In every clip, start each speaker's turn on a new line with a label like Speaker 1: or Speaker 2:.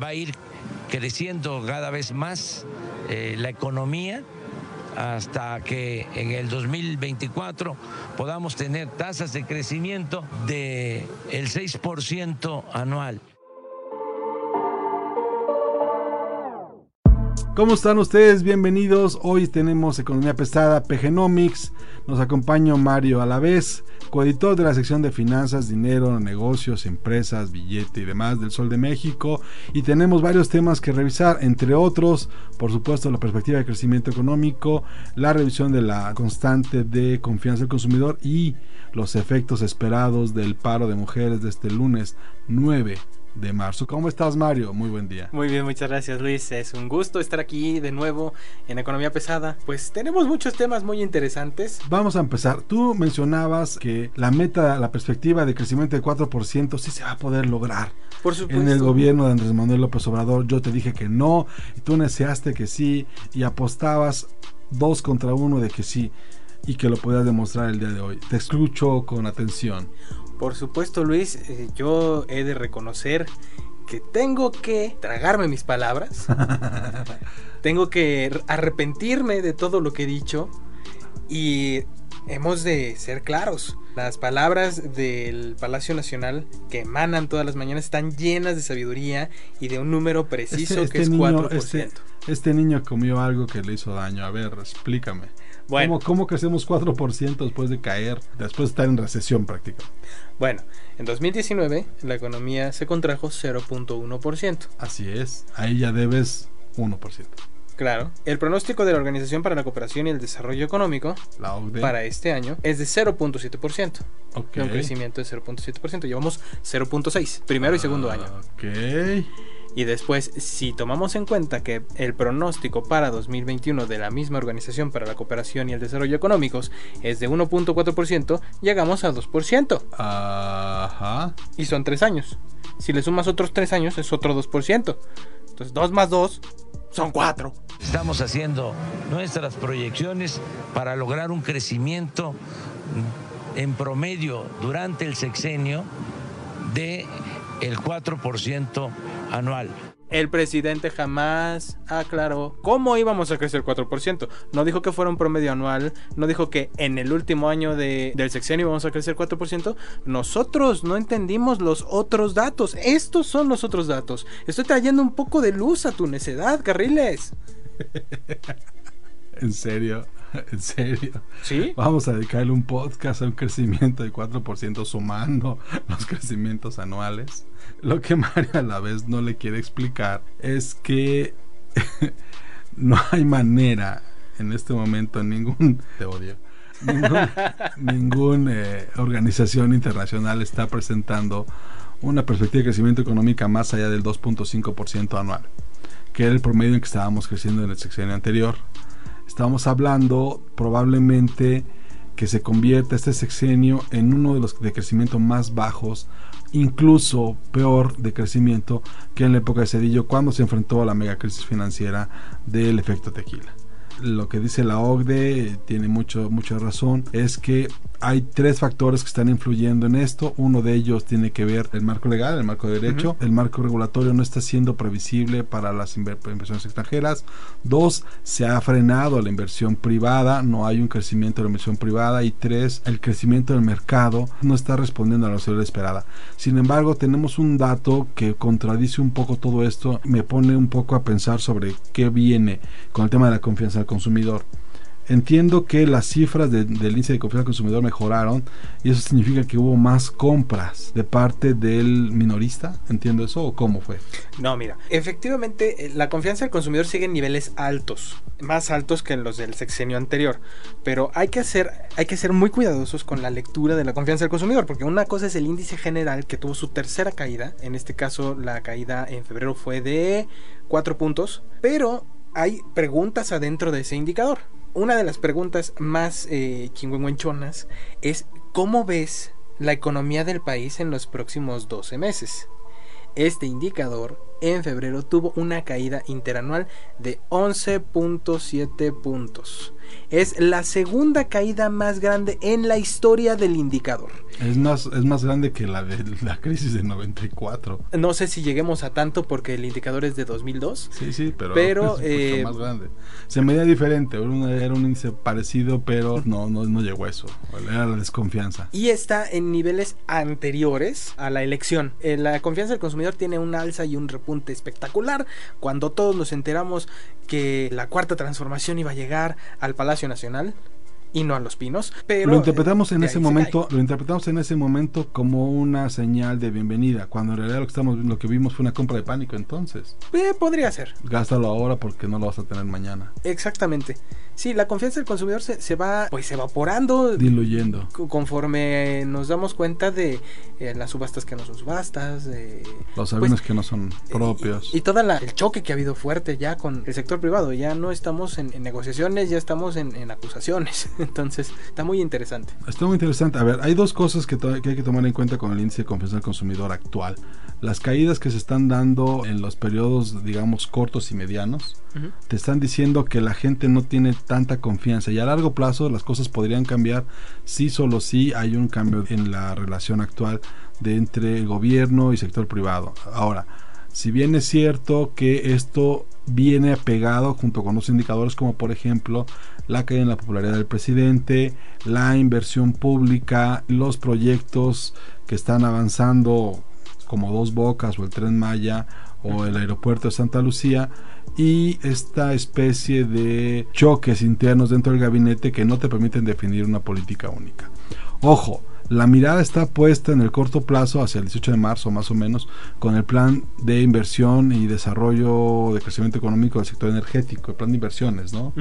Speaker 1: Va a ir creciendo cada vez más eh, la economía hasta que en el 2024 podamos tener tasas de crecimiento del el 6% anual.
Speaker 2: ¿Cómo están ustedes? Bienvenidos. Hoy tenemos Economía Pesada, PGnomics. Nos acompaña Mario Alavés, coeditor de la sección de Finanzas, Dinero, Negocios, Empresas, Billete y demás del Sol de México. Y tenemos varios temas que revisar, entre otros, por supuesto, la perspectiva de crecimiento económico, la revisión de la constante de confianza del consumidor y los efectos esperados del paro de mujeres de este lunes 9 de marzo. ¿Cómo estás, Mario? Muy buen día.
Speaker 3: Muy bien, muchas gracias Luis. Es un gusto estar aquí de nuevo en Economía Pesada. Pues tenemos muchos temas muy interesantes.
Speaker 2: Vamos a empezar. Tú mencionabas que la meta, la perspectiva de crecimiento de 4% sí se va a poder lograr.
Speaker 3: Por supuesto.
Speaker 2: En el gobierno de Andrés Manuel López Obrador yo te dije que no, y tú deseaste que sí, y apostabas dos contra uno de que sí, y que lo podías demostrar el día de hoy. Te escucho con atención.
Speaker 3: Por supuesto, Luis, eh, yo he de reconocer que tengo que tragarme mis palabras. tengo que arrepentirme de todo lo que he dicho y hemos de ser claros. Las palabras del Palacio Nacional que emanan todas las mañanas están llenas de sabiduría y de un número preciso
Speaker 2: Este-
Speaker 3: que
Speaker 2: este
Speaker 3: es
Speaker 2: niño-
Speaker 3: 4%.
Speaker 2: Este, este niño comió algo que le hizo daño. A ver, explícame.
Speaker 3: Bueno.
Speaker 2: ¿Cómo, ¿Cómo crecemos 4% después de caer, después de estar en recesión prácticamente?
Speaker 3: Bueno, en 2019 la economía se contrajo 0.1%.
Speaker 2: Así es. Ahí ya debes 1%.
Speaker 3: Claro. El pronóstico de la Organización para la Cooperación y el Desarrollo Económico
Speaker 2: La
Speaker 3: para este año es de 0.7%.
Speaker 2: Ok.
Speaker 3: De un crecimiento de 0.7%. Llevamos 0.6, primero y segundo año.
Speaker 2: Ok.
Speaker 3: Y después, si tomamos en cuenta que el pronóstico para 2021 de la misma Organización para la Cooperación y el Desarrollo Económicos es de 1.4%, llegamos a 2%.
Speaker 2: Ajá.
Speaker 3: Y son 3 años. Si le sumas otros 3 años, es otro 2%. Entonces, 2 más 2 son 4.
Speaker 1: Estamos haciendo nuestras proyecciones para lograr un crecimiento en promedio durante el sexenio de el 4% anual.
Speaker 3: El presidente jamás aclaró cómo íbamos a crecer 4%. No dijo que fuera un promedio anual, no dijo que en el último año de- del sexenio íbamos a crecer 4%. Nosotros no entendimos los otros datos. Estos son los otros datos. Estoy trayendo un poco de luz a tu necedad, Carriles.
Speaker 2: En serio. En serio.
Speaker 3: ¿Sí?
Speaker 2: Vamos a dedicarle un podcast a un crecimiento de 4% sumando los crecimientos anuales. Lo que Mario a la vez no le quiere explicar es que no hay manera en este momento ningún te odio ningún, ningún, eh, organización internacional está presentando una perspectiva de crecimiento económica más allá del 2.5% anual que era el promedio en que estábamos creciendo en el sexenio anterior Estamos hablando probablemente que se convierta este sexenio en uno de los de crecimiento más bajos, incluso peor de crecimiento que en la época de Cedillo cuando se enfrentó a la mega crisis financiera del efecto tequila. Lo que dice la OCDE tiene mucho, mucha razón, es que hay tres factores que están influyendo en esto. Uno de ellos tiene que ver el marco legal, el marco de derecho. El marco regulatorio no está siendo previsible para las inver- inversiones extranjeras. Dos, se ha frenado la inversión privada, no hay un crecimiento de la inversión privada. Y tres, el crecimiento del mercado no está respondiendo a la velocidad esperada. Sin embargo, tenemos un dato que contradice un poco todo esto, me pone un poco a pensar sobre qué viene con el tema de la confianza del consumidor Entiendo que las cifras de- del índice de confianza del consumidor mejoraron y eso significa que hubo más compras de parte del minorista. ¿Entiendo eso o cómo fue?
Speaker 3: No, mira, efectivamente eh, la confianza del consumidor sigue en niveles altos, más altos que en los del sexenio anterior, pero hay que hacer hay que ser muy cuidadosos con la lectura de la confianza del consumidor, porque una cosa es el índice general que tuvo su tercera caída, en este caso la caída en febrero fue de 4 puntos, pero hay preguntas adentro de ese indicador. Una de las preguntas más eh, es ¿cómo ves la economía del país en los próximos 12 meses? Este indicador en febrero tuvo una caída interanual de 11.7 puntos. Es la segunda caída más grande en la historia del indicador.
Speaker 2: Es más, es más grande que la de la crisis de 94.
Speaker 3: No sé si lleguemos a tanto porque el indicador es de 2002.
Speaker 2: Sí, sí, pero,
Speaker 3: Pero,
Speaker 2: es mucho
Speaker 3: eh,
Speaker 2: más grande. Se medía diferente, era un índice parecido, pero no, no, no llegó a eso. Era la desconfianza.
Speaker 3: Y está en niveles anteriores a la elección. Eh, La confianza del consumidor tiene un alza y un repunte espectacular. Cuando todos nos enteramos que la cuarta transformación iba a llegar al Palacio Nacional y no a Los Pinos. Pero
Speaker 2: lo interpretamos en ese momento, lo interpretamos en ese momento como una señal de bienvenida, cuando en realidad lo que estamos lo que vimos fue una compra de pánico entonces.
Speaker 3: Eh, podría ser.
Speaker 2: Gástalo ahora porque no lo vas a tener mañana.
Speaker 3: Exactamente. Sí, la confianza del consumidor se, se va pues evaporando
Speaker 2: Diluyendo.
Speaker 3: co- conforme nos damos cuenta de eh, las subastas que no son subastas. de-
Speaker 2: Los
Speaker 3: pues,
Speaker 2: aviones que no son propios.
Speaker 3: Y, y todo el choque que ha habido fuerte ya con el sector privado. Ya no estamos en, en negociaciones, ya estamos en, en acusaciones. Entonces, está muy interesante.
Speaker 2: Está muy interesante. A ver, hay dos cosas que, hay que tomar en cuenta con el índice de confianza del consumidor actual. Las caídas que se están dando en los periodos, digamos, cortos y medianos, te están diciendo que la gente no tiene tanta confianza y a largo plazo las cosas podrían cambiar si solo si hay un cambio en la relación actual de entre gobierno y sector privado. Ahora, si bien es cierto que esto viene pegado junto con los indicadores como por ejemplo la caída en la popularidad del presidente, la inversión pública, los proyectos que están avanzando como Dos Bocas o el Tren Maya o el aeropuerto de Santa Lucía y esta especie de choques internos dentro del gabinete que no te permiten definir una política única. Ojo, la mirada está puesta en el corto plazo, hacia el 18 de marzo más o menos, con el plan de inversión y desarrollo de crecimiento económico del sector energético, el plan de inversiones, ¿no?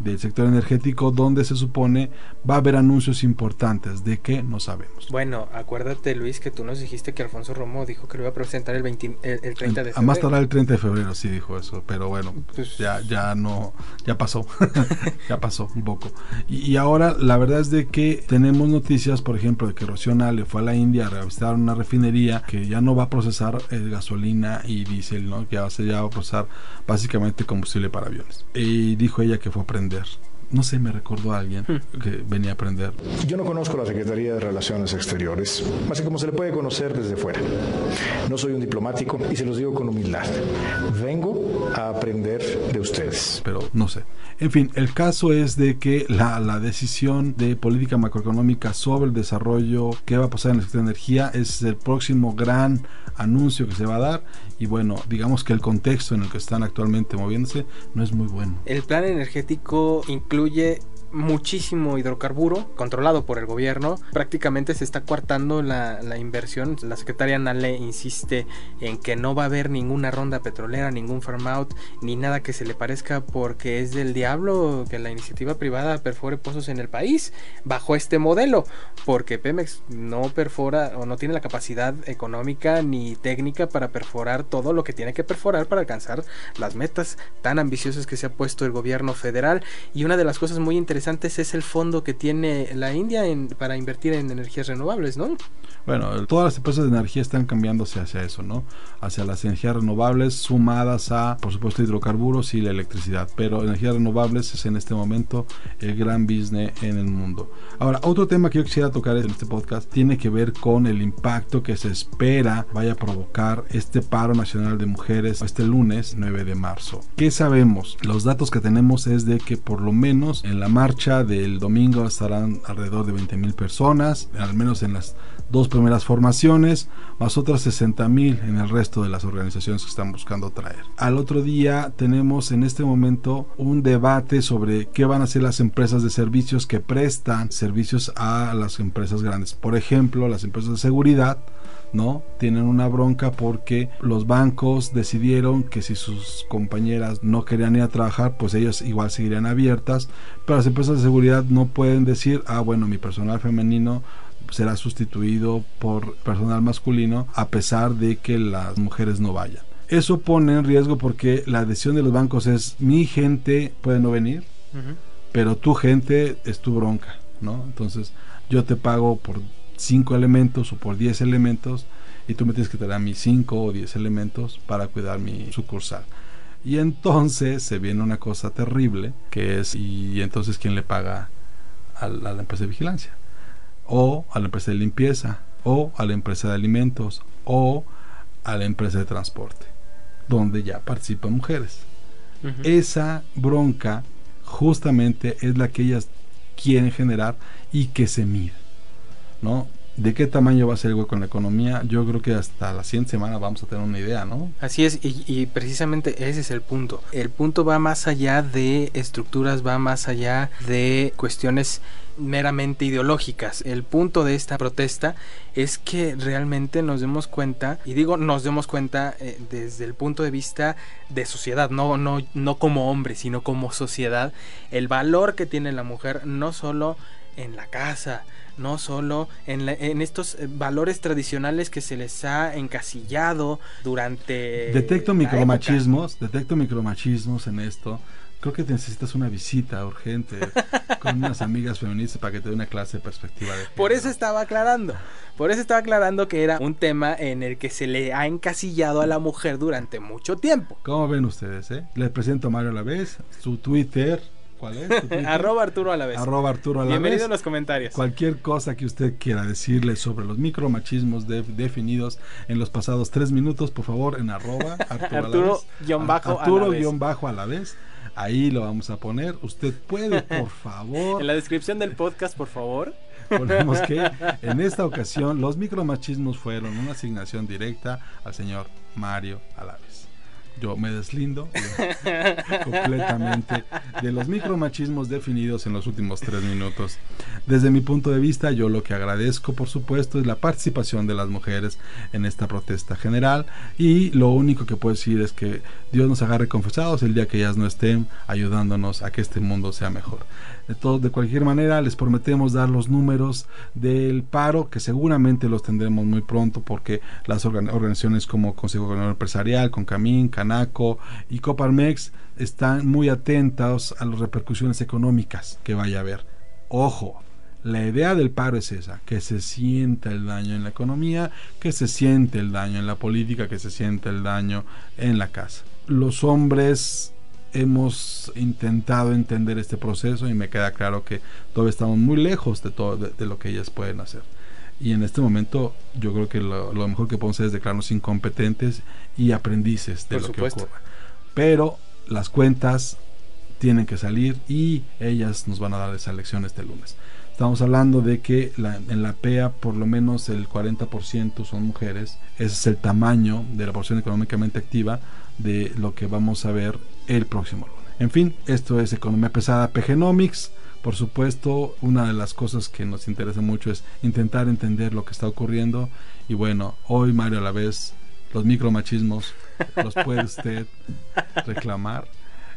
Speaker 2: Del sector energético, donde se supone va a haber anuncios importantes. ¿De qué? No sabemos.
Speaker 3: Bueno, acuérdate, Luis, que tú nos dijiste que Alfonso Romo dijo que lo iba a presentar el, 20 el, el 30 de
Speaker 2: A
Speaker 3: febrero.
Speaker 2: más tardar el 30 de febrero, sí dijo eso, pero bueno,
Speaker 3: Pues-
Speaker 2: ya, ya no, ya pasó, ya pasó un poco. Y, y ahora la verdad es de que tenemos noticias, por ejemplo, de que Rocío Nale fue a la India a revisar una refinería que ya no va a procesar eh, gasolina y diésel, ¿no? Que ya, se ya va a procesar básicamente combustible para aviones. Y dijo ella que fue a aprender. No sé, me recordó a alguien que venía a aprender.
Speaker 4: Yo no conozco la Secretaría de Relaciones Exteriores, más que como se le puede conocer desde fuera. No soy un diplomático y se los digo con humildad. Vengo a aprender de ustedes.
Speaker 2: pero no sé. En fin, el caso es de que la, la decisión de política macroeconómica sobre el desarrollo que va a pasar en el sector de energía es el próximo gran anuncio que se va a dar y bueno, digamos que el contexto en el que están actualmente moviéndose no es muy bueno.
Speaker 3: El plan energético incluye muchísimo hidrocarburo controlado por el gobierno. Prácticamente se está coartando la, la inversión. La secretaria Nale insiste en que no va a haber ninguna ronda petrolera, ningún farm out, ni nada que se le parezca porque es del diablo que la iniciativa privada perfore pozos en el país bajo este modelo. Porque Pemex no perfora o no tiene la capacidad económica ni técnica para perforar todo lo que tiene que perforar para alcanzar las metas tan ambiciosas que se ha puesto el gobierno federal. Y una de las cosas muy interesantes es el fondo que tiene la India en- para invertir en energías renovables, ¿no?
Speaker 2: Bueno, todas las empresas de energía están cambiándose hacia eso, ¿no? Hacia las energías renovables sumadas a, por supuesto, hidrocarburos y la electricidad. Pero energías renovables es en este momento el gran business en el mundo. Ahora, otro tema que yo quisiera tocar en este podcast tiene que ver con el impacto que se espera vaya a provocar este paro nacional de mujeres este lunes 9 de marzo. ¿Qué sabemos? Los datos que tenemos es de que por lo menos en la marcha marcha del domingo estarán alrededor de 20 mil personas, al menos en las dos primeras formaciones, más otras 60 mil en el resto de las organizaciones que están buscando traer. Al otro día tenemos en este momento un debate sobre qué van a hacer las empresas de servicios que prestan servicios a las empresas grandes. Por ejemplo, las empresas de seguridad ¿no? Tienen una bronca porque los bancos decidieron que si sus compañeras no querían ir a trabajar, pues ellas igual seguirían abiertas, pero las empresas de seguridad no pueden decir, ah, bueno, mi personal femenino será sustituido por personal masculino a pesar de que las mujeres no vayan. Eso pone en riesgo porque la decisión de los bancos es mi gente puede no venir, pero tu gente es tu bronca, ¿no? Entonces yo te pago por 5 elementos o por 10 elementos y tú me tienes que traer a mis 5 o 10 elementos para cuidar mi sucursal. Y entonces se viene una cosa terrible que es, ¿y entonces quién le paga a la, empresa de vigilancia? O a la empresa de limpieza, o a la empresa de alimentos, o a la empresa de transporte, donde ya participan mujeres. Esa bronca justamente es la que ellas quieren generar y que se mide. ¿No? ¿De qué tamaño va a ser el hueco en la economía? Yo creo que hasta la siguiente semana vamos a tener una idea, ¿no?
Speaker 3: Así es, y, precisamente ese es el punto. El punto va más allá de estructuras, va más allá de cuestiones meramente ideológicas. El punto de esta protesta es que realmente nos demos cuenta, y digo nos demos cuenta eh, desde el punto de vista de sociedad, no, no, no como hombre, sino como sociedad, el valor que tiene la mujer no solo en la casa, no solo en, en, estos eh, valores tradicionales que se les ha encasillado durante...
Speaker 2: Detecto micromachismos, detecto micromachismos en esto. Creo que necesitas una visita urgente con unas amigas feministas para que te dé una clase de perspectiva. De
Speaker 3: por eso estaba aclarando, por eso estaba aclarando que era un tema en el que se le ha encasillado a la mujer durante mucho tiempo.
Speaker 2: ¿Cómo ven ustedes? Eh? Les presento a Mario a la vez, su Twitter, ¿Cuál es?
Speaker 3: Arroba Arturo a la vez.
Speaker 2: Arroba Arturo a la
Speaker 3: Bienvenido en los comentarios.
Speaker 2: Cualquier cosa que usted quiera decirle sobre los micromachismos definidos en los pasados tres minutos, por favor, en arroba
Speaker 3: Arturo, guion bajo
Speaker 2: Arturo guion bajo a la vez. Ahí lo vamos a poner. Usted puede, por favor.
Speaker 3: en la descripción del podcast, por favor.
Speaker 2: Ponemos que en esta ocasión los micromachismos fueron una asignación directa al señor Mario Alaves yo me deslindo completamente de los micromachismos definidos en los últimos tres minutos. Desde mi punto de vista, yo lo que agradezco, por supuesto, es la participación de las mujeres en esta protesta general y lo único que puedo decir es que Dios nos agarre confesados el día que ellas no estén ayudándonos a que este mundo sea mejor. De, todo, de cualquier manera, les prometemos dar los números del paro, que seguramente los tendremos muy pronto porque las organizaciones como Consejo Empresarial, Concamín, Canaco y Coparmex están muy atentos a las repercusiones económicas que vaya a haber. Ojo, la idea del paro es esa, que se sienta el daño en la economía, que se siente el daño en la política, que se siente el daño en la casa. Los hombres hemos intentado entender este proceso y me queda claro que todavía estamos muy lejos de todo de, lo que ellas pueden hacer. Y en este momento yo creo que lo, mejor que podemos hacer es declararnos incompetentes y aprendices de lo que ocurre. Pero las cuentas tienen que salir y ellas nos van a dar esa lección este lunes. Estamos hablando de que en la PEA por lo menos el 40% son mujeres. Ese es el tamaño de la porción económicamente activa de lo que vamos a ver el próximo lunes. En fin, esto es Economía Pesada PGnomics. Por supuesto, una de las cosas que nos interesa mucho es intentar entender lo que está ocurriendo. Y bueno, hoy Mario a la vez, los micromachismos los puede usted reclamar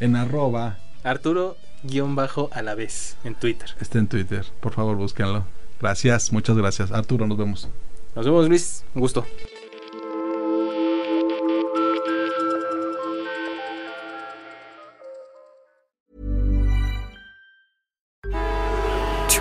Speaker 2: en arroba
Speaker 3: Arturo guion bajo a la vez en Twitter.
Speaker 2: Está en Twitter, por favor búsquenlo. Gracias, muchas gracias. Arturo, nos vemos.
Speaker 3: Nos vemos Luis, un gusto.